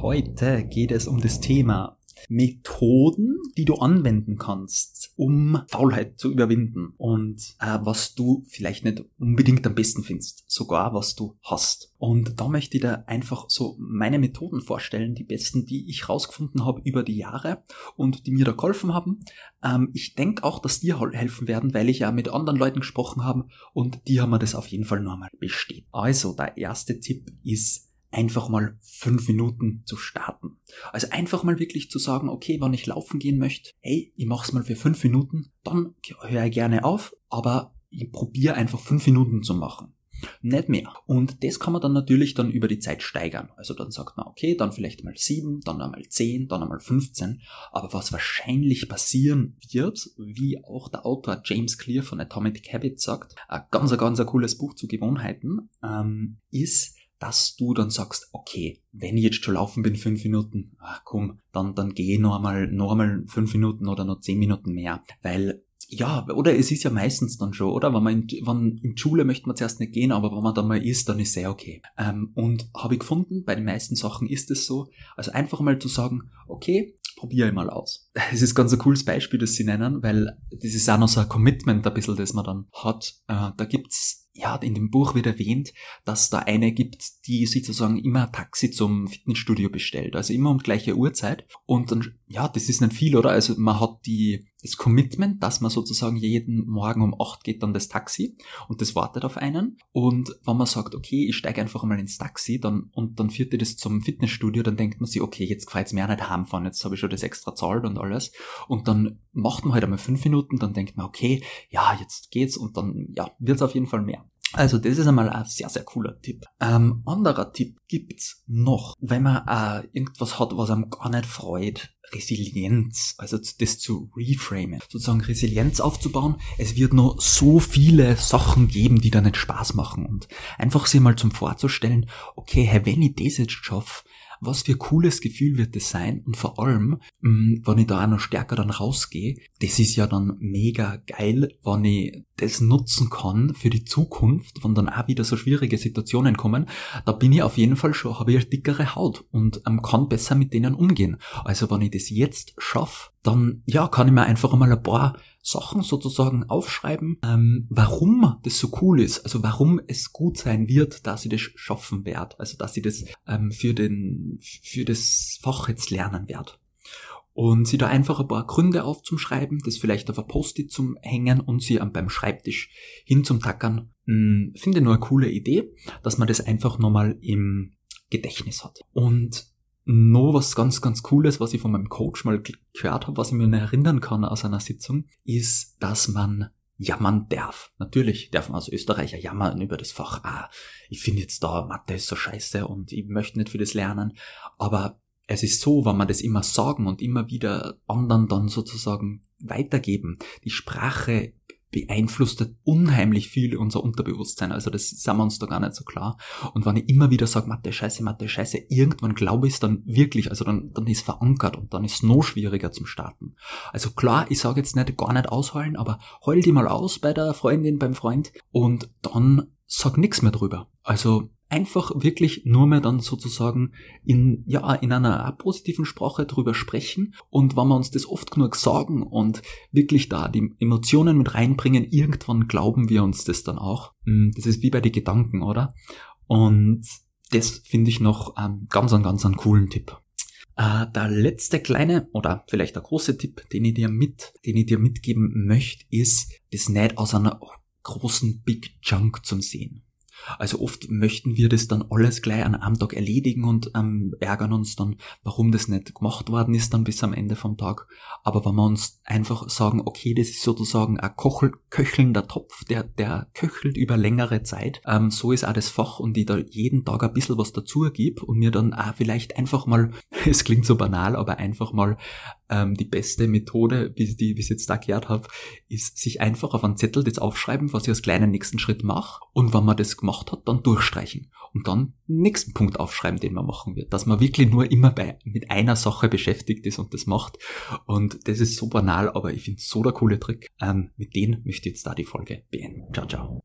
Heute geht es um das Thema Methoden, die du anwenden kannst, um Faulheit zu überwinden und äh, was du vielleicht nicht unbedingt am besten findest, sogar was du hast. Und da möchte ich dir einfach so meine Methoden vorstellen, die besten, die ich rausgefunden habe über die Jahre und die mir da geholfen haben. Ähm, ich denke auch, dass dir helfen werden, weil ich ja mit anderen Leuten gesprochen habe und die haben mir das auf jeden Fall nochmal bestätigt. Also, der erste Tipp ist, einfach mal fünf Minuten zu starten. Also einfach mal wirklich zu sagen, okay, wann ich laufen gehen möchte, hey, ich mach's mal für fünf Minuten, dann höre ich gerne auf, aber ich probiere einfach fünf Minuten zu machen. Nicht mehr. Und das kann man dann natürlich dann über die Zeit steigern. Also dann sagt man, okay, dann vielleicht mal sieben, dann einmal zehn, dann einmal 15. Aber was wahrscheinlich passieren wird, wie auch der Autor James Clear von Atomic Habits sagt, ein ganz, ganz ein cooles Buch zu Gewohnheiten, ähm, ist, dass du dann sagst, okay, wenn ich jetzt schon laufen bin, fünf Minuten, ach komm, dann, dann geh noch einmal, noch einmal fünf Minuten oder noch zehn Minuten mehr. Weil, ja, oder es ist ja meistens dann schon, oder? Wenn man in, wenn, in Schule möchte man zuerst nicht gehen, aber wenn man dann mal ist, dann ist sehr okay. Ähm, und habe ich gefunden, bei den meisten Sachen ist es so. Also einfach mal zu sagen, okay, probiere ich mal aus. Es ist ganz ein cooles Beispiel, das sie nennen, weil das ist auch noch so ein Commitment ein bisschen, das man dann hat. Äh, da gibt's ja, in dem Buch wird erwähnt, dass da eine gibt, die sich sozusagen immer Taxi zum Fitnessstudio bestellt. Also immer um gleiche Uhrzeit. Und dann, ja, das ist nicht viel, oder? Also man hat die, das Commitment, dass man sozusagen jeden Morgen um acht geht dann das Taxi und das wartet auf einen. Und wenn man sagt, okay, ich steige einfach mal ins Taxi dann, und dann führt ihr das zum Fitnessstudio, dann denkt man sich, okay, jetzt gefällt's mir auch nicht heimfahren, jetzt habe ich schon das extra zahlt und alles. Und dann macht man halt einmal fünf Minuten, dann denkt man, okay, ja, jetzt geht's und dann, ja, wird's auf jeden Fall mehr. Also das ist einmal ein sehr, sehr cooler Tipp. Ähm, anderer Tipp gibt's noch, wenn man äh, irgendwas hat, was einem gar nicht freut. Resilienz, also das zu reframen, sozusagen Resilienz aufzubauen. Es wird noch so viele Sachen geben, die da nicht Spaß machen und einfach sich mal zum vorzustellen, okay, hey, wenn ich das jetzt schaffe, was für ein cooles Gefühl wird das sein und vor allem, mm, wenn ich da auch noch stärker dann rausgehe, das ist ja dann mega geil, wenn ich das nutzen kann für die Zukunft, wenn dann auch wieder so schwierige Situationen kommen, da bin ich auf jeden Fall schon, habe ich eine dickere Haut und ähm, kann besser mit denen umgehen. Also wenn ich das jetzt schaffe, dann ja, kann ich mir einfach mal ein paar Sachen sozusagen aufschreiben, ähm, warum das so cool ist, also warum es gut sein wird, dass ich das schaffen werde, also dass ich das ähm, für den für das Fach jetzt lernen werde und sie da einfach ein paar Gründe aufzuschreiben, das vielleicht auf ein Post-it zum Hängen und sie beim Schreibtisch hin zum Tackern. Hm, finde nur eine coole Idee, dass man das einfach nochmal im Gedächtnis hat. Und noch was ganz, ganz Cooles, was ich von meinem Coach mal gehört habe, was ich mir erinnern kann aus einer Sitzung, ist, dass man jammern darf. Natürlich darf man als Österreicher jammern über das Fach. Ah, ich finde jetzt da Mathe ist so scheiße und ich möchte nicht für das lernen. Aber es ist so, wenn man das immer sagen und immer wieder anderen dann sozusagen weitergeben, die Sprache beeinflusst unheimlich viel unser Unterbewusstsein. Also das sind wir uns da gar nicht so klar. Und wenn ich immer wieder sage, Mathe, Scheiße, Mathe, Scheiße, irgendwann glaube ich es dann wirklich, also dann, dann ist verankert und dann ist es noch schwieriger zum Starten. Also klar, ich sage jetzt nicht gar nicht ausholen, aber heul die mal aus bei der Freundin, beim Freund und dann sag nichts mehr drüber. Also einfach wirklich nur mehr dann sozusagen in, ja, in einer positiven Sprache drüber sprechen. Und wenn wir uns das oft genug sagen und wirklich da die Emotionen mit reinbringen, irgendwann glauben wir uns das dann auch. Hm, das ist wie bei den Gedanken, oder? Und das finde ich noch einen ganz, einen ganz einen coolen Tipp. Äh, der letzte kleine oder vielleicht der große Tipp, den ich dir mit, den ich dir mitgeben möchte, ist, das nicht aus einer großen Big Chunk zu sehen. Also oft möchten wir das dann alles gleich an einem Tag erledigen und ähm, ärgern uns dann, warum das nicht gemacht worden ist dann bis am Ende vom Tag. Aber wenn wir uns einfach sagen, okay, das ist sozusagen ein Kochel, köchelnder Topf, der, der köchelt über längere Zeit, ähm, so ist auch das Fach und ich da jeden Tag ein bisschen was dazu ergib und mir dann auch vielleicht einfach mal, es klingt so banal, aber einfach mal ähm, die beste Methode, wie, die, wie ich jetzt da gehört habe, ist sich einfach auf einen Zettel das aufschreiben, was ich als kleinen nächsten Schritt mache und wenn man das gemacht hat, dann durchstreichen und dann nächsten Punkt aufschreiben, den man machen wird. Dass man wirklich nur immer bei, mit einer Sache beschäftigt ist und das macht und das ist so banal, aber ich finde so der coole Trick. Ähm, mit denen möchte ich jetzt da die Folge beenden. Ciao, ciao.